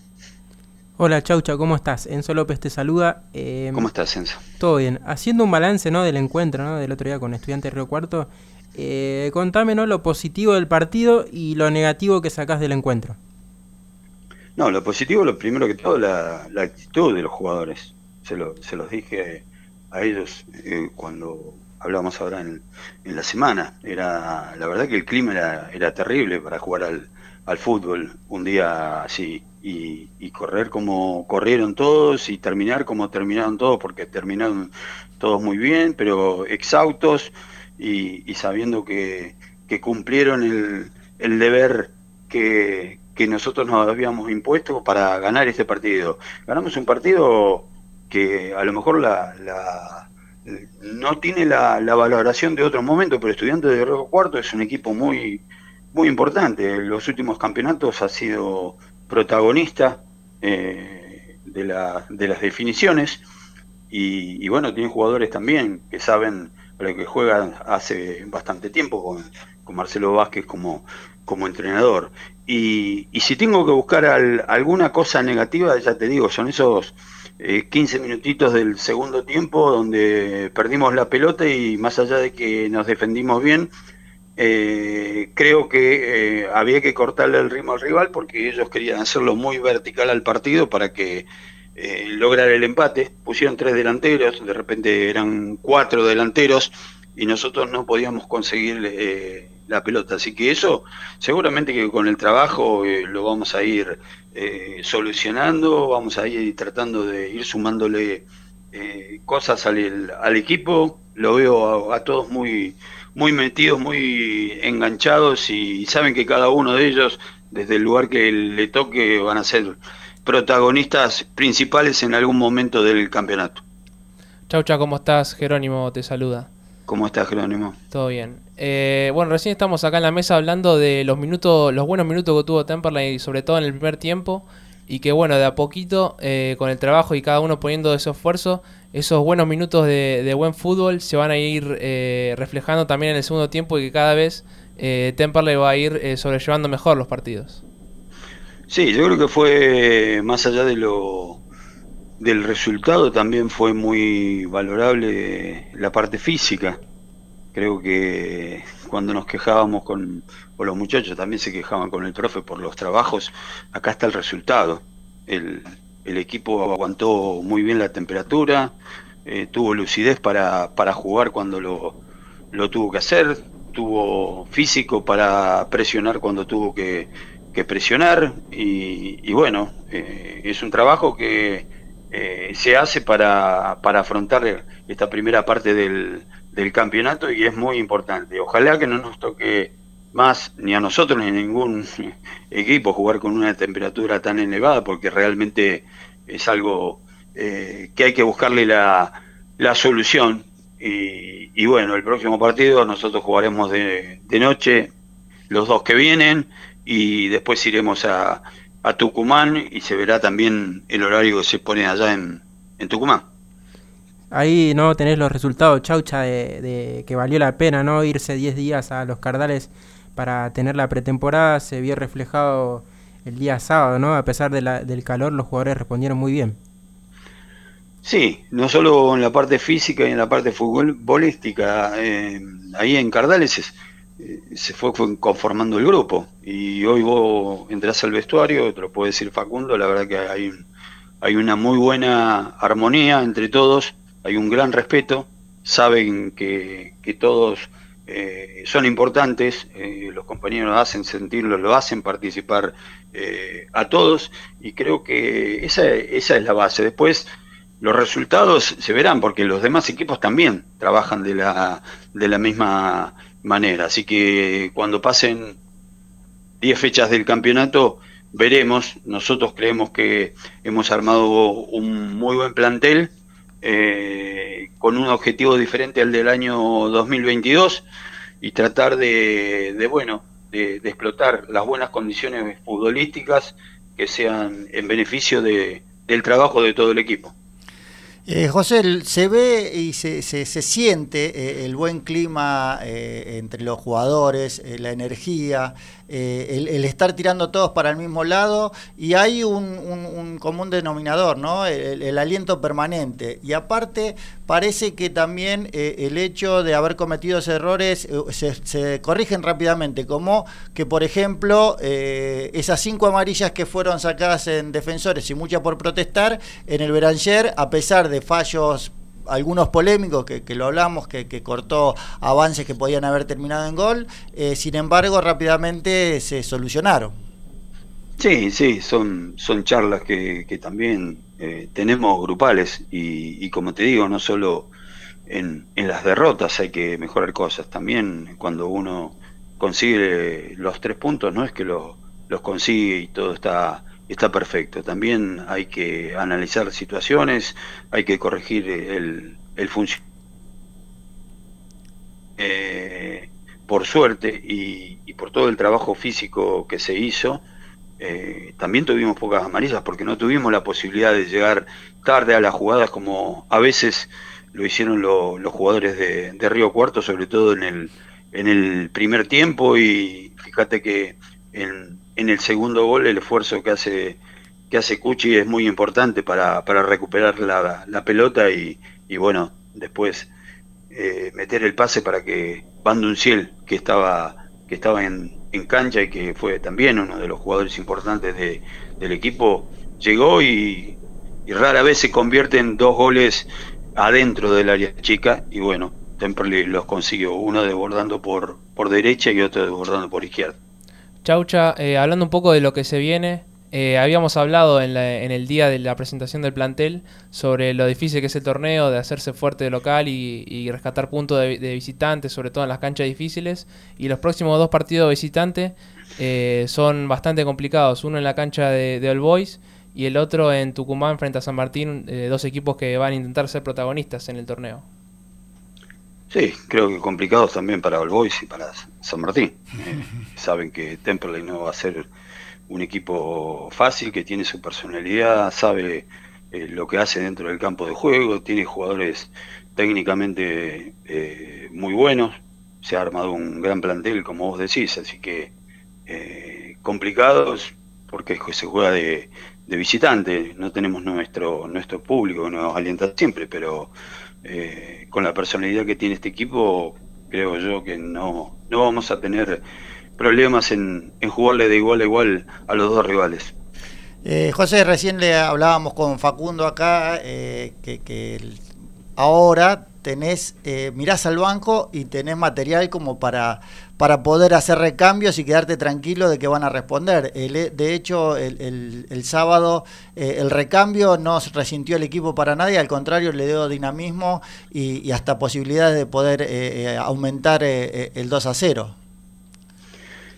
Hola Chaucha, ¿cómo estás? Enzo López te saluda. Eh, ¿Cómo estás, Enzo? Todo bien. Haciendo un balance ¿no? del encuentro ¿no? del otro día con Estudiantes Río Cuarto, eh, contame ¿no? lo positivo del partido y lo negativo que sacás del encuentro. No, lo positivo, lo primero que todo, la, la actitud de los jugadores. Se, lo, se los dije a ellos eh, cuando hablamos ahora en, en, la semana. Era La verdad que el clima era, era terrible para jugar al, al fútbol un día así y, y, correr como corrieron todos y terminar como terminaron todos, porque terminaron todos muy bien, pero exhaustos y, y sabiendo que, que cumplieron el, el deber que, que, nosotros nos habíamos impuesto para ganar este partido. Ganamos un partido que a lo mejor la, la no tiene la, la, valoración de otro momento, pero Estudiantes de Río Cuarto es un equipo muy muy importante. En los últimos campeonatos ha sido protagonista eh, de, la, de, las definiciones y, y, bueno, tiene jugadores también que saben lo que juegan hace bastante tiempo con, Marcelo Vázquez como, como entrenador. Y, y, si tengo que buscar al, alguna cosa negativa, ya te digo, son esos eh, 15 minutitos del segundo tiempo donde perdimos la pelota y más allá de que nos defendimos bien, eh, creo que eh, había que cortarle el ritmo al rival porque ellos querían hacerlo muy vertical al partido para que eh, lograr el empate. Pusieron tres delanteros, de repente eran cuatro delanteros y nosotros no podíamos conseguir eh, la pelota. Así que eso seguramente que con el trabajo eh, lo vamos a ir solucionando, vamos a ir tratando de ir sumándole cosas al, al, equipo. Lo veo a, a todos muy muy metidos, muy enganchados y saben que cada uno de ellos, desde el lugar que le toque, van a ser protagonistas principales en algún momento del campeonato. Chau, chau, ¿cómo estás? Jerónimo te saluda. ¿Cómo estás, Jerónimo? Todo bien. Eh, bueno, recién estamos acá en la mesa hablando de los minutos, los buenos minutos que tuvo Temperley, sobre todo en el primer tiempo, y que bueno, de a poquito, eh, con el trabajo y cada uno poniendo ese esfuerzo, esos buenos minutos de, buen fútbol se van a ir eh, reflejando también en el segundo tiempo y que cada vez eh, Temperley va a ir eh, sobrellevando mejor los partidos. Sí, yo creo que fue más allá de lo del resultado también fue muy valorable la parte física. Creo que cuando nos quejábamos con, con los muchachos también se quejaban con el profe por los trabajos, acá está el resultado. El, equipo aguantó muy bien la temperatura, eh, tuvo lucidez para, jugar cuando lo, tuvo que hacer, tuvo físico para presionar cuando tuvo que, presionar y, bueno, eh, es un trabajo que eh, se hace para afrontar esta primera parte del, del campeonato y es muy importante. Ojalá que no nos toque más ni a nosotros ni a ningún equipo jugar con una temperatura tan elevada porque realmente es algo eh, que hay que buscarle la, solución y, y, bueno, el próximo partido nosotros jugaremos de, de, noche los dos que vienen y después iremos a, Tucumán y se verá también el horario que se pone allá en Tucumán. Ahí no tenés los resultados, Chaucha, de, de que valió la pena no irse 10 días a los Cardales para tener la pretemporada, se vio reflejado el día sábado, ¿no? A pesar del calor, los jugadores respondieron muy bien. Sí, no solo en la parte física y en la parte futbolística. Eh, ahí en Cardales es, eh, se fue, fue, conformando el grupo. Y hoy vos entras al vestuario, te lo puede decir Facundo, la verdad que hay, hay una muy buena armonía entre todos, hay un gran respeto, saben que, todos eh, son importantes, eh, los compañeros hacen sentirlo, lo hacen participar eh, a todos y creo que esa, esa es la base. Después los resultados se verán porque los demás equipos también trabajan de la, de la misma manera. Así que cuando pasen 10 fechas del campeonato veremos. Nosotros creemos que hemos armado un muy buen plantel. Eh, con un objetivo diferente al del año 2022 y tratar de, bueno, de, explotar las buenas condiciones futbolísticas que sean en beneficio de, del trabajo de todo el equipo. Eh, José, se ve y se, se, siente eh, el buen clima entre los jugadores, la energía, el, el, estar tirando todos para el mismo lado y hay un, un, común denominador, ¿no? El, aliento permanente. Y aparte, parece que también el hecho de haber cometido errores se, se, corrigen rápidamente, como que, por ejemplo, esas cinco amarillas que fueron sacadas en defensores y muchas por protestar, en el Beranger, a pesar de fallos algunos polémicos que, que lo hablamos, que, que, cortó avances que podían haber terminado en gol, eh, sin embargo rápidamente se solucionaron. Sí, sí, son, son charlas que, que también eh, tenemos grupales y, y, como te digo, no solo en, en, las derrotas hay que mejorar cosas, también cuando uno consigue los tres puntos, no es que lo, los consigue y todo está está perfecto. También hay que analizar situaciones, hay que corregir el, el funcionamiento. Eh, por suerte y, y, por todo el trabajo físico que se hizo, eh, también tuvimos pocas amarillas porque no tuvimos la posibilidad de llegar tarde a las jugadas como a veces lo hicieron lo, los jugadores de, de, Río Cuarto, sobre todo en el, en el primer tiempo y fíjate que en, en el segundo gol el esfuerzo que hace que hace Cuchi es muy importante para, para recuperar la, la pelota y, y, bueno, después eh, meter el pase para que Bandunciel, que estaba, que estaba en, en, cancha y que fue también uno de los jugadores importantes de, del equipo, llegó y, rara vez se convierte en dos goles adentro del área chica y bueno, Temperley los consiguió, uno desbordando por, por derecha y otro desbordando por izquierda. Chaucha, eh, hablando un poco de lo que se viene, eh, habíamos hablado en, la, en, el día de la presentación del plantel sobre lo difícil que es el torneo, de hacerse fuerte de local y, rescatar puntos de, visitantes, sobre todo en las canchas difíciles. Y los próximos dos partidos de eh, son bastante complicados. Uno en la cancha de, de All Boys y el otro en Tucumán frente a San Martín, eh, dos equipos que van a intentar ser protagonistas en el torneo. Sí, creo que complicados también para All Boys y para San Martín. Eh, saben que Temperley no va a ser un equipo fácil, que tiene su personalidad, sabe eh, lo que hace dentro del campo de juego, tiene jugadores técnicamente eh, muy buenos, se ha armado un gran plantel, como vos decís, así que eh, complicados porque se juega de, de, visitante, no tenemos nuestro, nuestro público que nos alienta siempre, pero eh, con la personalidad que tiene este equipo, creo yo que no, no vamos a tener problemas en, en, jugarle de igual a igual a los dos rivales. Eh, José, recién le hablábamos con Facundo acá, eh, que, que ahora tenés, eh, mirás al banco y tenés material como para, para poder hacer recambios y quedarte tranquilo de que van a responder. El, de hecho, el, el, sábado eh, el recambio no resintió el equipo para nadie, al contrario, le dio dinamismo y, y hasta posibilidades de poder eh, aumentar el 2 a 0.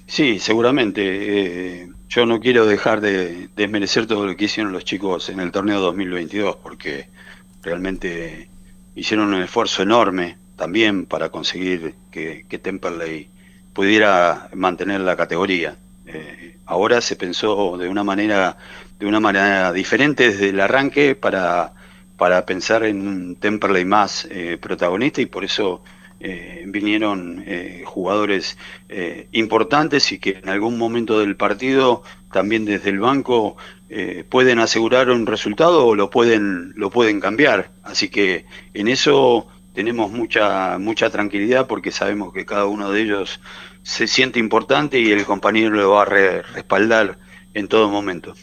Sí, seguramente. Eh, yo no quiero dejar de desmerecer todo lo que hicieron los chicos en el torneo 2022, porque realmente hicieron un esfuerzo enorme también para conseguir que, que Temperley pudiera mantener la categoría. Eh, ahora se pensó de una manera de una manera diferente desde el arranque para, para pensar en un Temperley más eh, protagonista y por eso eh, vinieron jugadores importantes y que en algún momento del partido también desde el banco pueden asegurar un resultado o lo pueden lo pueden cambiar así que en eso tenemos mucha mucha tranquilidad porque sabemos que cada uno de ellos se siente importante y el compañero lo va a respaldar en todo momento.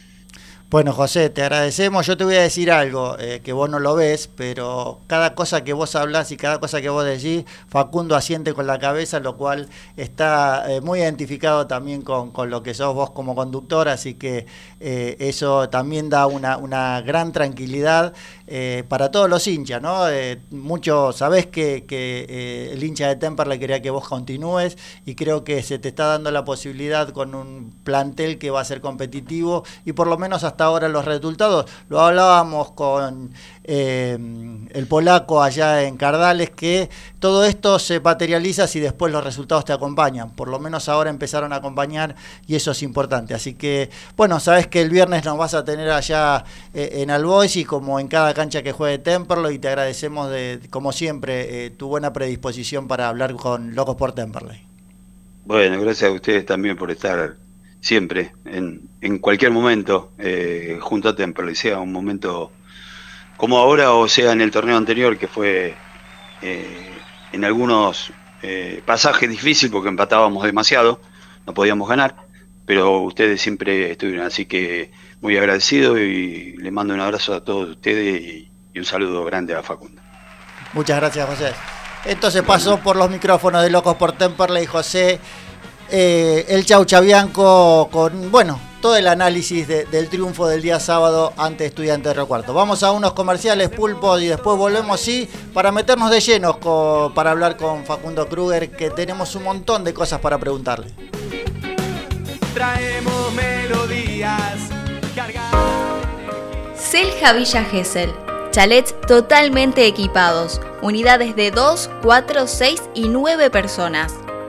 Bueno, José, te agradecemos. Yo te voy a decir algo eh, que vos no lo ves, pero cada cosa que vos hablas y cada cosa que vos decís, Facundo asiente con la cabeza, lo cual está eh, muy identificado también con, con, lo que sos vos como conductor, así que eh, eso también da una, una gran tranquilidad eh, para todos los hinchas, ¿no? Eh, mucho, sabés que, que el hincha de Temperley quería que vos continúes y creo que se te está dando la posibilidad con un plantel que va a ser competitivo y por lo menos hasta ahora los resultados, lo hablábamos con eh, el polaco allá en Cardales, que todo esto se materializa si después los resultados te acompañan. Por lo menos ahora empezaron a acompañar y eso es importante. Así que, bueno, sabes que el viernes nos vas a tener allá eh, en Albois y como en cada cancha que juegue Temperley y te agradecemos de, como siempre, eh, tu buena predisposición para hablar con Locos por Temperley. Bueno, gracias a ustedes también por estar siempre, en, en cualquier momento, eh, junto a Temperley, sea un momento como ahora o sea en el torneo anterior que fue eh, en algunos eh, pasajes difícil porque empatábamos demasiado, no podíamos ganar, pero ustedes siempre estuvieron, así que muy agradecido y le mando un abrazo a todos ustedes y, un saludo grande a Facundo. Muchas gracias José. Entonces pasó por los micrófonos de Locos por Temperley José, eh, el Chau Chabianco con, bueno, todo el análisis del triunfo del día sábado ante Estudiantes de Río Cuarto. Vamos a unos comerciales pulpos y después volvemos, sí, para meternos de llenos para hablar con Facundo Kruger, que tenemos un montón de cosas para preguntarle. Traemos melodías Selja Villa Gesell. Chalets totalmente equipados. Unidades de 2, 4, 6 y 9 personas.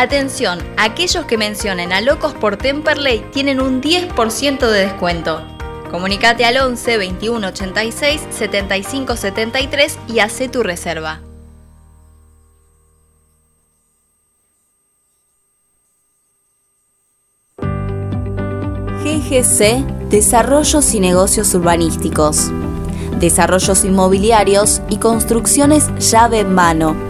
Atención, aquellos que mencionen a Locos por Temperley tienen un 10% de descuento. Comunicate al 11 21 86 75 73 y hace tu reserva. GGC Desarrollos y Negocios Urbanísticos. Desarrollos inmobiliarios y construcciones llave en mano.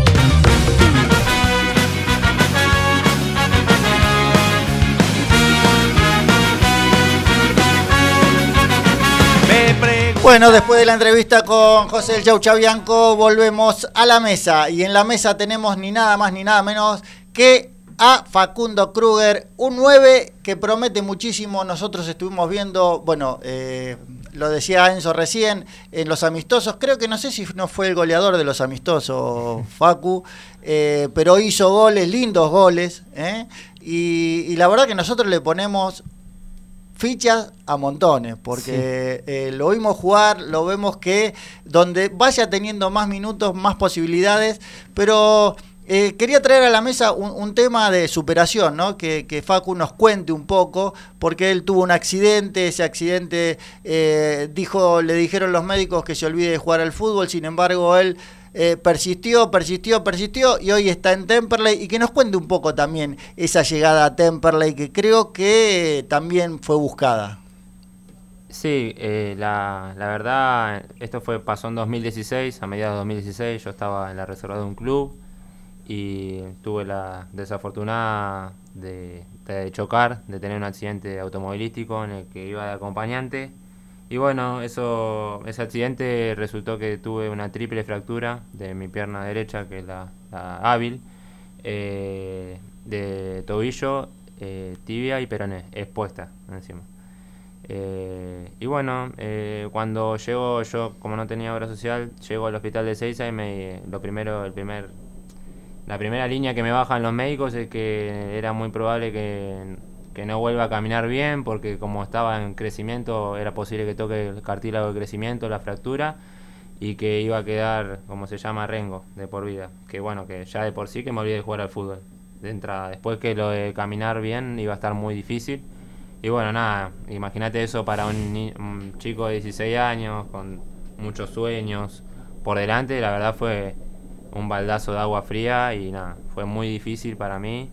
Bueno, después de la entrevista con José El Chau Chabianco, volvemos a la mesa. Y en la mesa tenemos ni nada más ni nada menos que a Facundo Kruger, un 9 que promete muchísimo. Nosotros estuvimos viendo, bueno, eh, lo decía Enzo recién, en los amistosos. Creo que no sé si no fue el goleador de los amistosos, Facu, eh, pero hizo goles, lindos goles. ¿eh? Y, y la verdad que nosotros le ponemos fichas a montones, porque eh, lo vimos jugar, lo vemos que donde vaya teniendo más minutos, más posibilidades, pero eh, quería traer a la mesa un, un tema de superación, ¿no? Que, que, Facu nos cuente un poco, porque él tuvo un accidente, ese accidente eh, dijo, le dijeron los médicos que se olvide de jugar al fútbol, sin embargo él eh, persistió, persistió, persistió y hoy está en Temperley y que nos cuente un poco también esa llegada a Temperley que creo que también fue buscada. Sí, eh, la, la, verdad, esto fue pasó en 2016, a mediados de 2016, yo estaba en la reserva de un club y tuve la desafortunada de, de chocar, de tener un accidente automovilístico en el que iba de acompañante y bueno, eso, ese accidente resultó que tuve una triple fractura de mi pierna derecha, que es la, la hábil, eh, de tobillo, eh, tibia y peroné, expuesta encima. Eh, y bueno, eh, cuando llego, yo como no tenía obra social, llego al hospital de Seiza y me, lo primero, el primer, la primera línea que me bajan los médicos es que era muy probable que que no vuelva a caminar bien porque como estaba en crecimiento era posible que toque el cartílago de crecimiento, la fractura y que iba a quedar, como se llama, rengo de por vida. Que bueno, que ya de por sí que me olvidé de jugar al fútbol de entrada. Después que lo de caminar bien iba a estar muy difícil. Y bueno, nada, imagínate eso para un, chico de 16 años con muchos sueños por delante. La verdad fue un baldazo de agua fría y nada, fue muy difícil para mí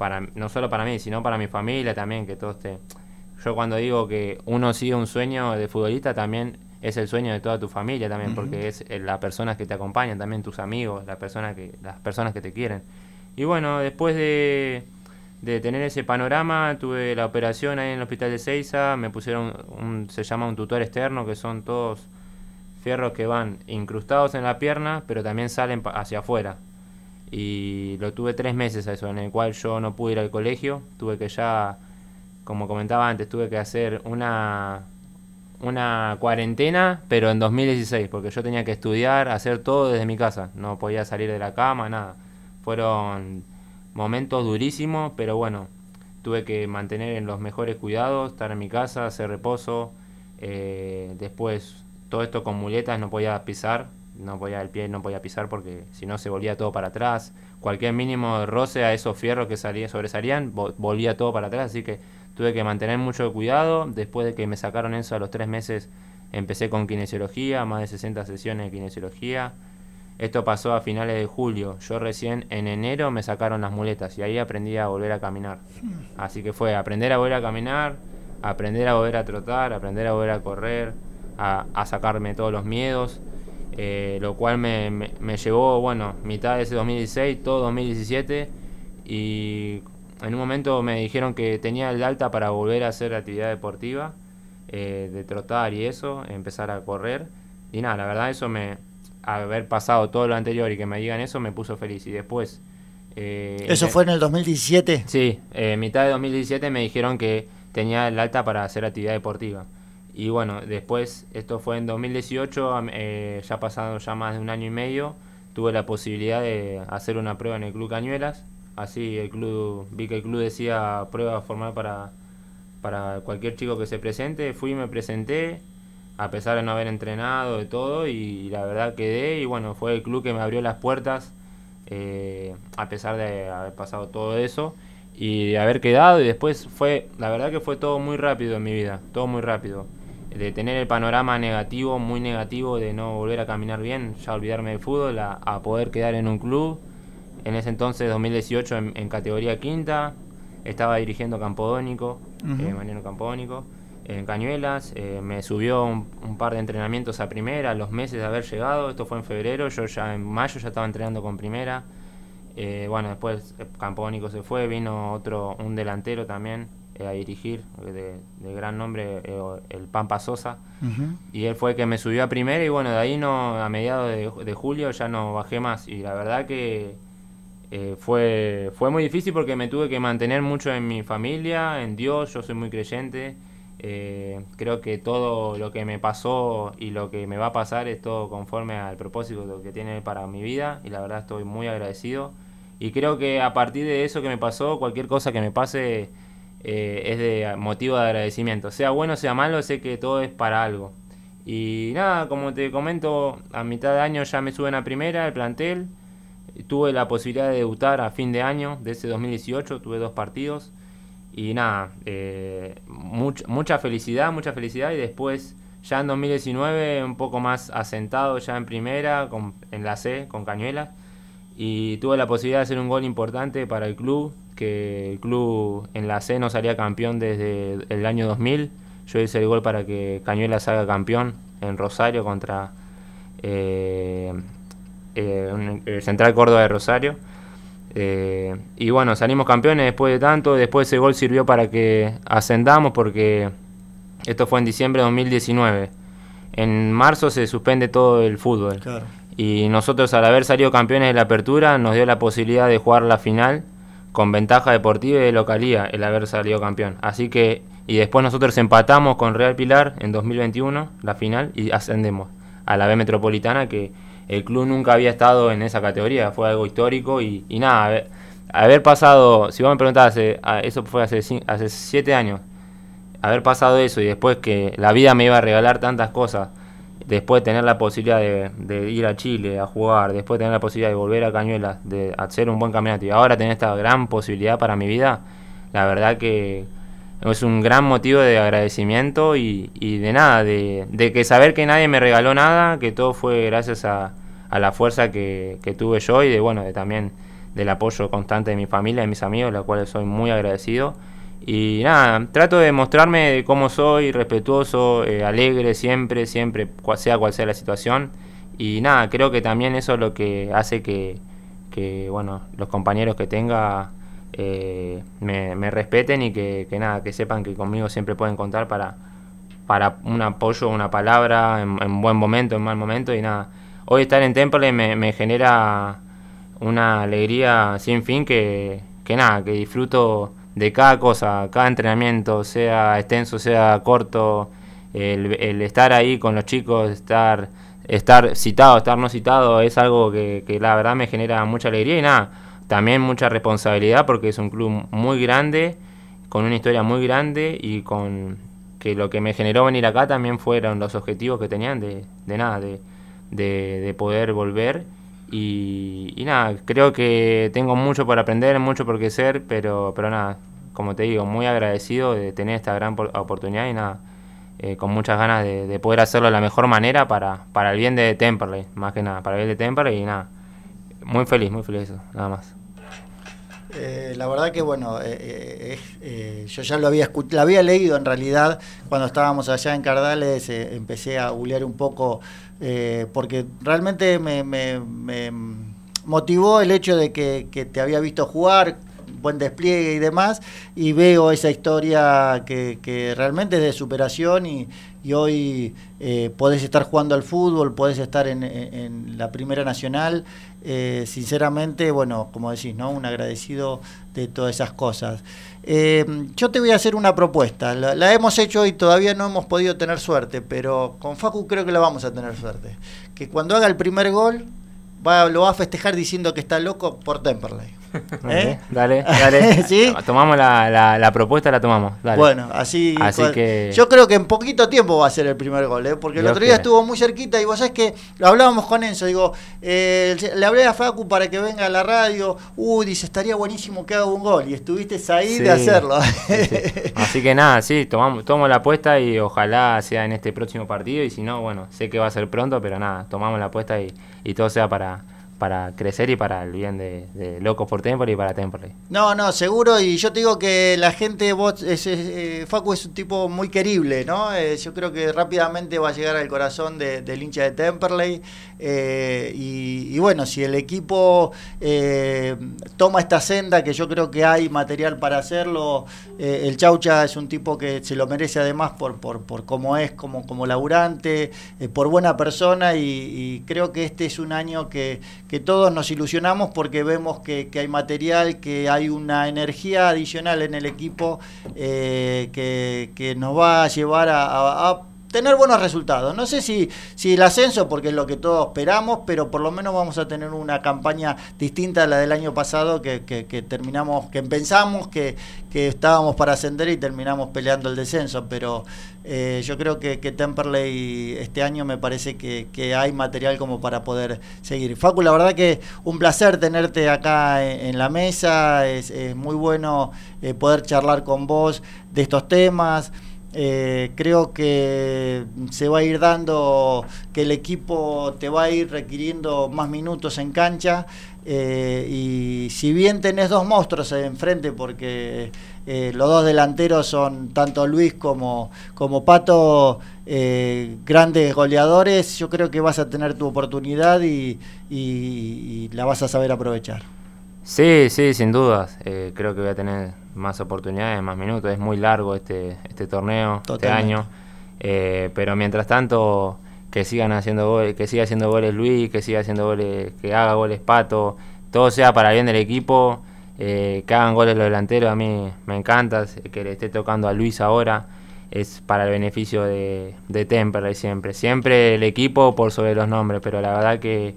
para, no solo para mí, sino para mi familia también, que todo esté... Yo cuando digo que uno sigue un sueño de futbolista, también es el sueño de toda tu familia también, porque es eh, las personas que te acompañan, también tus amigos, las personas que, las personas que te quieren. Y bueno, después de, de tener ese panorama, tuve la operación ahí en el hospital de Seiza, me pusieron, un, se llama un tutor externo, que son todos fierros que van incrustados en la pierna, pero también salen hacia afuera y lo tuve tres meses a eso, en el cual yo no pude ir al colegio, tuve que ya, como comentaba antes, tuve que hacer una, una cuarentena, pero en 2016, porque yo tenía que estudiar, hacer todo desde mi casa, no podía salir de la cama, nada. Fueron momentos durísimos, pero bueno, tuve que mantener en los mejores cuidados, estar en mi casa, hacer reposo, eh, después todo esto con muletas, no podía pisar, no podía el pie no podía pisar porque si no se volvía todo para atrás. Cualquier mínimo roce a esos fierros que salía, sobresalían, volvía todo para atrás, así que tuve que mantener mucho cuidado. Después de que me sacaron eso a los tres meses, empecé con kinesiología, más de 60 sesiones de kinesiología. Esto pasó a finales de julio. Yo recién en enero me sacaron las muletas y ahí aprendí a volver a caminar. Así que fue aprender a volver a caminar, aprender a volver a trotar, aprender a volver a correr, a, a sacarme todos los miedos eh, lo cual me, me, llevó, bueno, mitad de ese 2016, todo 2017, y en un momento me dijeron que tenía el alta para volver a hacer actividad deportiva, eh, de trotar y eso, empezar a correr, y nada, la verdad eso me, haber pasado todo lo anterior y que me digan eso me puso feliz, y después... Eh, ¿Eso fue en el 2017? Sí, mitad de 2017 me dijeron que tenía el alta para hacer actividad deportiva. Y bueno, después, esto fue en 2018, eh, ya pasado ya más de un año y medio, tuve la posibilidad de hacer una prueba en el Club Cañuelas. Así el club, vi que el club decía prueba formal para, para cualquier chico que se presente. Fui y me presenté, a pesar de no haber entrenado de todo, y, la verdad quedé. Y bueno, fue el club que me abrió las puertas, eh, a pesar de haber pasado todo eso y de haber quedado. Y después fue, la verdad que fue todo muy rápido en mi vida, todo muy rápido de tener el panorama negativo, muy negativo, de no volver a caminar bien, ya olvidarme del fútbol, a, poder quedar en un club. En ese entonces, 2018, en, categoría quinta, estaba dirigiendo Campodónico, uh Mariano Campodónico, en Cañuelas. Eh, me subió un, par de entrenamientos a primera, los meses de haber llegado. Esto fue en febrero, yo ya en mayo ya estaba entrenando con primera. Eh, bueno, después Campodónico se fue, vino otro, un delantero también, eh, a dirigir, de, de, gran nombre, el Pampa Sosa. Y él fue el que me subió a primera y bueno, de ahí no a mediados de, de julio ya no bajé más. Y la verdad que fue, fue muy difícil porque me tuve que mantener mucho en mi familia, en Dios, yo soy muy creyente. Eh, creo que todo lo que me pasó y lo que me va a pasar es todo conforme al propósito que tiene para mi vida y la verdad estoy muy agradecido. Y creo que a partir de eso que me pasó, cualquier cosa que me pase eh, es de motivo de agradecimiento. Sea bueno, sea malo, sé que todo es para algo. Y nada, como te comento, a mitad de año ya me suben a primera el plantel. Tuve la posibilidad de debutar a fin de año de ese 2018, tuve dos partidos. Y nada, eh, mucha felicidad, mucha felicidad. Y después, ya en 2019, un poco más asentado ya en primera, con, en la C, con Cañuela. Y tuve la posibilidad de hacer un gol importante para el club, que el club en la C no salía campeón desde el año 2000. Yo hice el gol para que Cañuela salga campeón en Rosario contra eh, eh, el Central Córdoba de Rosario. Eh, y bueno, salimos campeones después de tanto. Después ese gol sirvió para que ascendamos porque esto fue en diciembre de 2019. En marzo se suspende todo el fútbol. Y nosotros al haber salido campeones de la apertura nos dio la posibilidad de jugar la final con ventaja deportiva y de localía el haber salido campeón. Así que, y después nosotros empatamos con Real Pilar en 2021, la final, y ascendemos a la B Metropolitana que el club nunca había estado en esa categoría, fue algo histórico y, nada, haber, pasado, si vos me preguntás, eso fue hace, hace siete años, haber pasado eso y después que la vida me iba a regalar tantas cosas, después de tener la posibilidad de, ir a Chile a jugar, después de tener la posibilidad de volver a Cañuelas, de hacer un buen campeonato y ahora tener esta gran posibilidad para mi vida, la verdad que es un gran motivo de agradecimiento y, de nada, de, de, que saber que nadie me regaló nada, que todo fue gracias a, a la fuerza que, tuve yo y de bueno de también del apoyo constante de mi familia y mis amigos, los cuales soy muy agradecido. Y nada, trato de mostrarme de cómo soy, respetuoso, eh, alegre siempre, siempre, sea cual sea la situación. Y nada, creo que también eso es lo que hace que, bueno, los compañeros que tenga eh, me, respeten y que, nada, que sepan que conmigo siempre pueden contar para, para un apoyo, una palabra, en, en buen momento, en mal momento y nada hoy estar en Temple me, genera una alegría sin fin que, nada, que disfruto de cada cosa, cada entrenamiento, sea extenso, sea corto, el, estar ahí con los chicos, estar, estar citado, estar no citado, es algo que, que, la verdad me genera mucha alegría y nada, también mucha responsabilidad porque es un club muy grande, con una historia muy grande y con que lo que me generó venir acá también fueron los objetivos que tenían de, de nada, de de, poder volver. Y, nada, creo que tengo mucho por aprender, mucho por crecer, pero, pero nada, como te digo, muy agradecido de tener esta gran oportunidad y nada, eh, con muchas ganas de, poder hacerlo de la mejor manera para, para el bien de Temperley, más que nada, para el bien de Temperley y nada, muy feliz, muy feliz eso, nada más. Eh, la verdad que bueno, eh, eh, yo ya lo había lo había leído en realidad cuando estábamos allá en Cardales, empecé a googlear un poco eh, porque realmente me, motivó el hecho de que, te había visto jugar, buen despliegue y demás, y veo esa historia que, realmente es de superación y, hoy eh, podés estar jugando al fútbol, podés estar en, la Primera Nacional. Eh, sinceramente, bueno, como decís, ¿no? Un agradecido de todas esas cosas. Eh, yo te voy a hacer una propuesta. La, hemos hecho y todavía no hemos podido tener suerte, pero con Facu creo que la vamos a tener suerte. Que cuando haga el primer gol, va, lo va a festejar diciendo que está loco por Temperley. ¿Eh? Dale, dale. ¿Sí? Tomamos la, la, propuesta, la tomamos. Bueno, así, que... Yo creo que en poquito tiempo va a ser el primer gol, ¿eh? porque el otro día estuvo muy cerquita y vos sabés que hablábamos con Enzo, digo, eh, le hablé a Facu para que venga a la radio, uy, dice, estaría buenísimo que haga un gol y estuviste ahí de hacerlo. Así que nada, sí, tomamos, tomo la apuesta y ojalá sea en este próximo partido y si no, bueno, sé que va a ser pronto, pero nada, tomamos la apuesta y, y todo sea para para crecer y para el bien de, de Locos por Temple y para Temple. No, no, seguro, y yo te digo que la gente, vos, es, eh, Facu es un tipo muy querible, ¿no? Eh, yo creo que rápidamente va a llegar al corazón de, del hincha de Temperley, eh, y, y, bueno, si el equipo toma esta senda, que yo creo que hay material para hacerlo, el Chaucha es un tipo que se lo merece además por, por, por cómo es, como, como laburante, por buena persona, y creo que este es un año que que todos nos ilusionamos porque vemos que, que, hay material, que hay una energía adicional en el equipo eh, que, que, nos va a llevar a, tener buenos resultados. No sé si, si el ascenso, porque es lo que todos esperamos, pero por lo menos vamos a tener una campaña distinta a la del año pasado que, que, que terminamos, que pensamos que, que estábamos para ascender y terminamos peleando el descenso, pero eh, yo creo que, Temperley este año me parece que, hay material como para poder seguir. Facu, la verdad que un placer tenerte acá en, la mesa, es, es, muy bueno eh, poder charlar con vos de estos temas. Eh, creo que se va a ir dando que el equipo te va a ir requiriendo más minutos en cancha eh, y si bien tenés dos monstruos enfrente porque eh, los dos delanteros son tanto Luis como, como Pato grandes goleadores, yo creo que vas a tener tu oportunidad y, y, y la vas a saber aprovechar. Sí, sí, sin dudas. Creo que voy a tener más oportunidades, más minutos. Es muy largo este, este torneo, Totalmente. este año. Eh, pero mientras tanto, que sigan haciendo goles, que siga haciendo goles Luis, que siga haciendo goles, que haga goles Pato, todo sea para el bien del equipo, eh, que hagan goles los delanteros, a mí me encanta, que le esté tocando a Luis ahora, es para el beneficio de, de Temperley siempre. Siempre el equipo por sobre los nombres, pero la verdad que,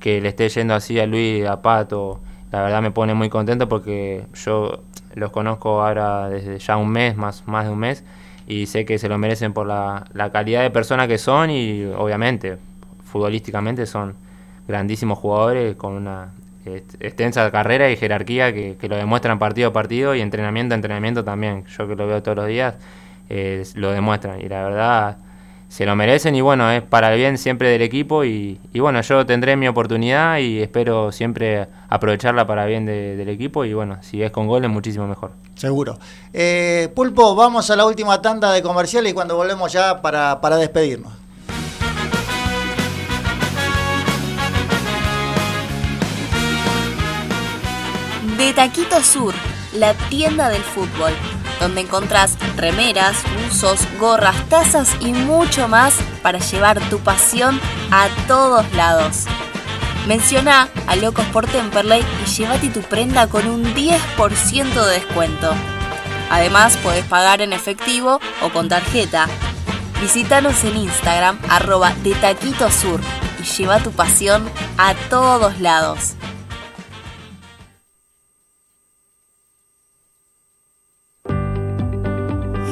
que le esté yendo así a Luis, a Pato, la verdad me pone muy contento porque yo los conozco ahora desde ya un mes, más, más de un mes, y sé que se lo merecen por la, la calidad de persona que son y obviamente futbolísticamente son grandísimos jugadores con una extensa carrera y jerarquía que, que, lo demuestran partido a partido y entrenamiento a entrenamiento también. Yo que lo veo todos los días, eh, lo demuestran y la verdad se lo merecen y bueno, es para el bien siempre del equipo y, y bueno, yo tendré mi oportunidad y espero siempre aprovecharla para el bien de, del equipo y bueno, si es con goles muchísimo mejor. Seguro. Eh, Pulpo, vamos a la última tanda de comercial y cuando volvemos ya para, para despedirnos. De Taquito Sur, la tienda del fútbol donde encontrás remeras, usos, gorras, tazas y mucho más para llevar tu pasión a todos lados. Menciona a Locos por Temperley y llévate tu prenda con un 10% de descuento. Además, podés pagar en efectivo o con tarjeta. Visítanos en Instagram, arroba de Taquito Sur, y lleva tu pasión a todos lados.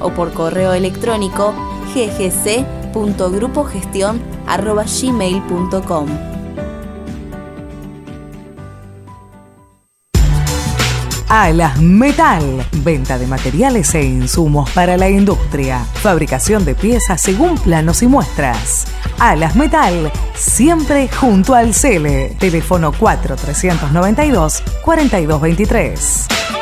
o por correo electrónico ggc.grupogestion.gmail.com. Alas Metal, venta de materiales e insumos para la industria, fabricación de piezas según planos y muestras. Alas Metal, siempre junto al CELE. Teléfono 4392 4223.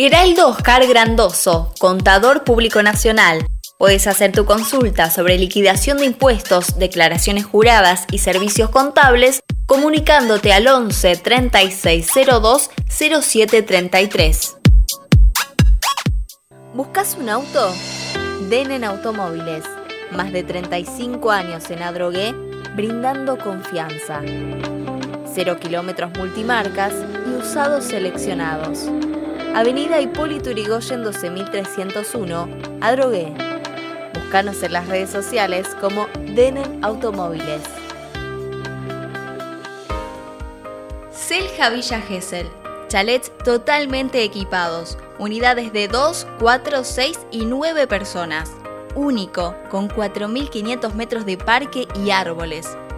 Heraldo Oscar Grandoso, contador público nacional. Puedes hacer tu consulta sobre liquidación de impuestos, declaraciones juradas y servicios contables comunicándote al 11 3602 0733. ¿Buscas un auto? Denen Automóviles. Más de 35 años en Adrogué, brindando confianza. Cero kilómetros multimarcas y usados seleccionados. Avenida Hipólito Yrigoyen 12301, Adrogué. Búscanos en las redes sociales como Denen Automóviles. Selja Villa Gesell. Chalets totalmente equipados. Unidades de 2, 4, 6 y 9 personas. Único, con 4.500 metros de parque y árboles.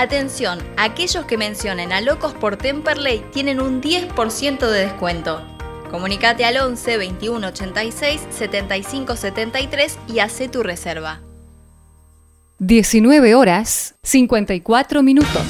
Atención, aquellos que mencionen a Locos por Temperley tienen un 10% de descuento. Comunicate al 11 21 86 75 73 y hace tu reserva. 19 horas 54 minutos.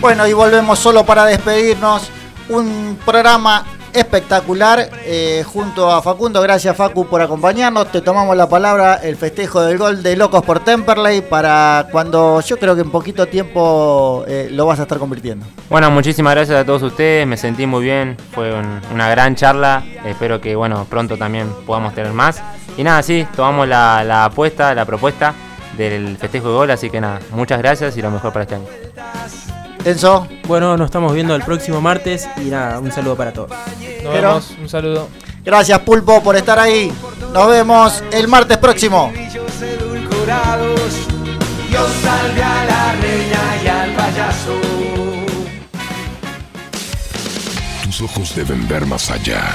Bueno, y volvemos solo para despedirnos. Un programa espectacular eh, junto a Facundo. Gracias Facu por acompañarnos. Te tomamos la palabra el festejo del gol de Locos por Temperley para cuando yo creo que en poquito tiempo eh, lo vas a estar convirtiendo. Bueno, muchísimas gracias a todos ustedes. Me sentí muy bien. Fue un- una gran charla. Espero que bueno pronto también podamos tener más. Y nada, sí, tomamos la, la apuesta, la propuesta del festejo de gol. Así que nada, muchas gracias y lo mejor para este año. Enzo. Bueno, nos estamos viendo el próximo martes y nada, un saludo para todos. Nos Pero- vemos, un saludo. Gracias Pulpo por estar ahí. Nos vemos el martes próximo. Dios salve a la reina y al payaso. Tus ojos deben ver más allá.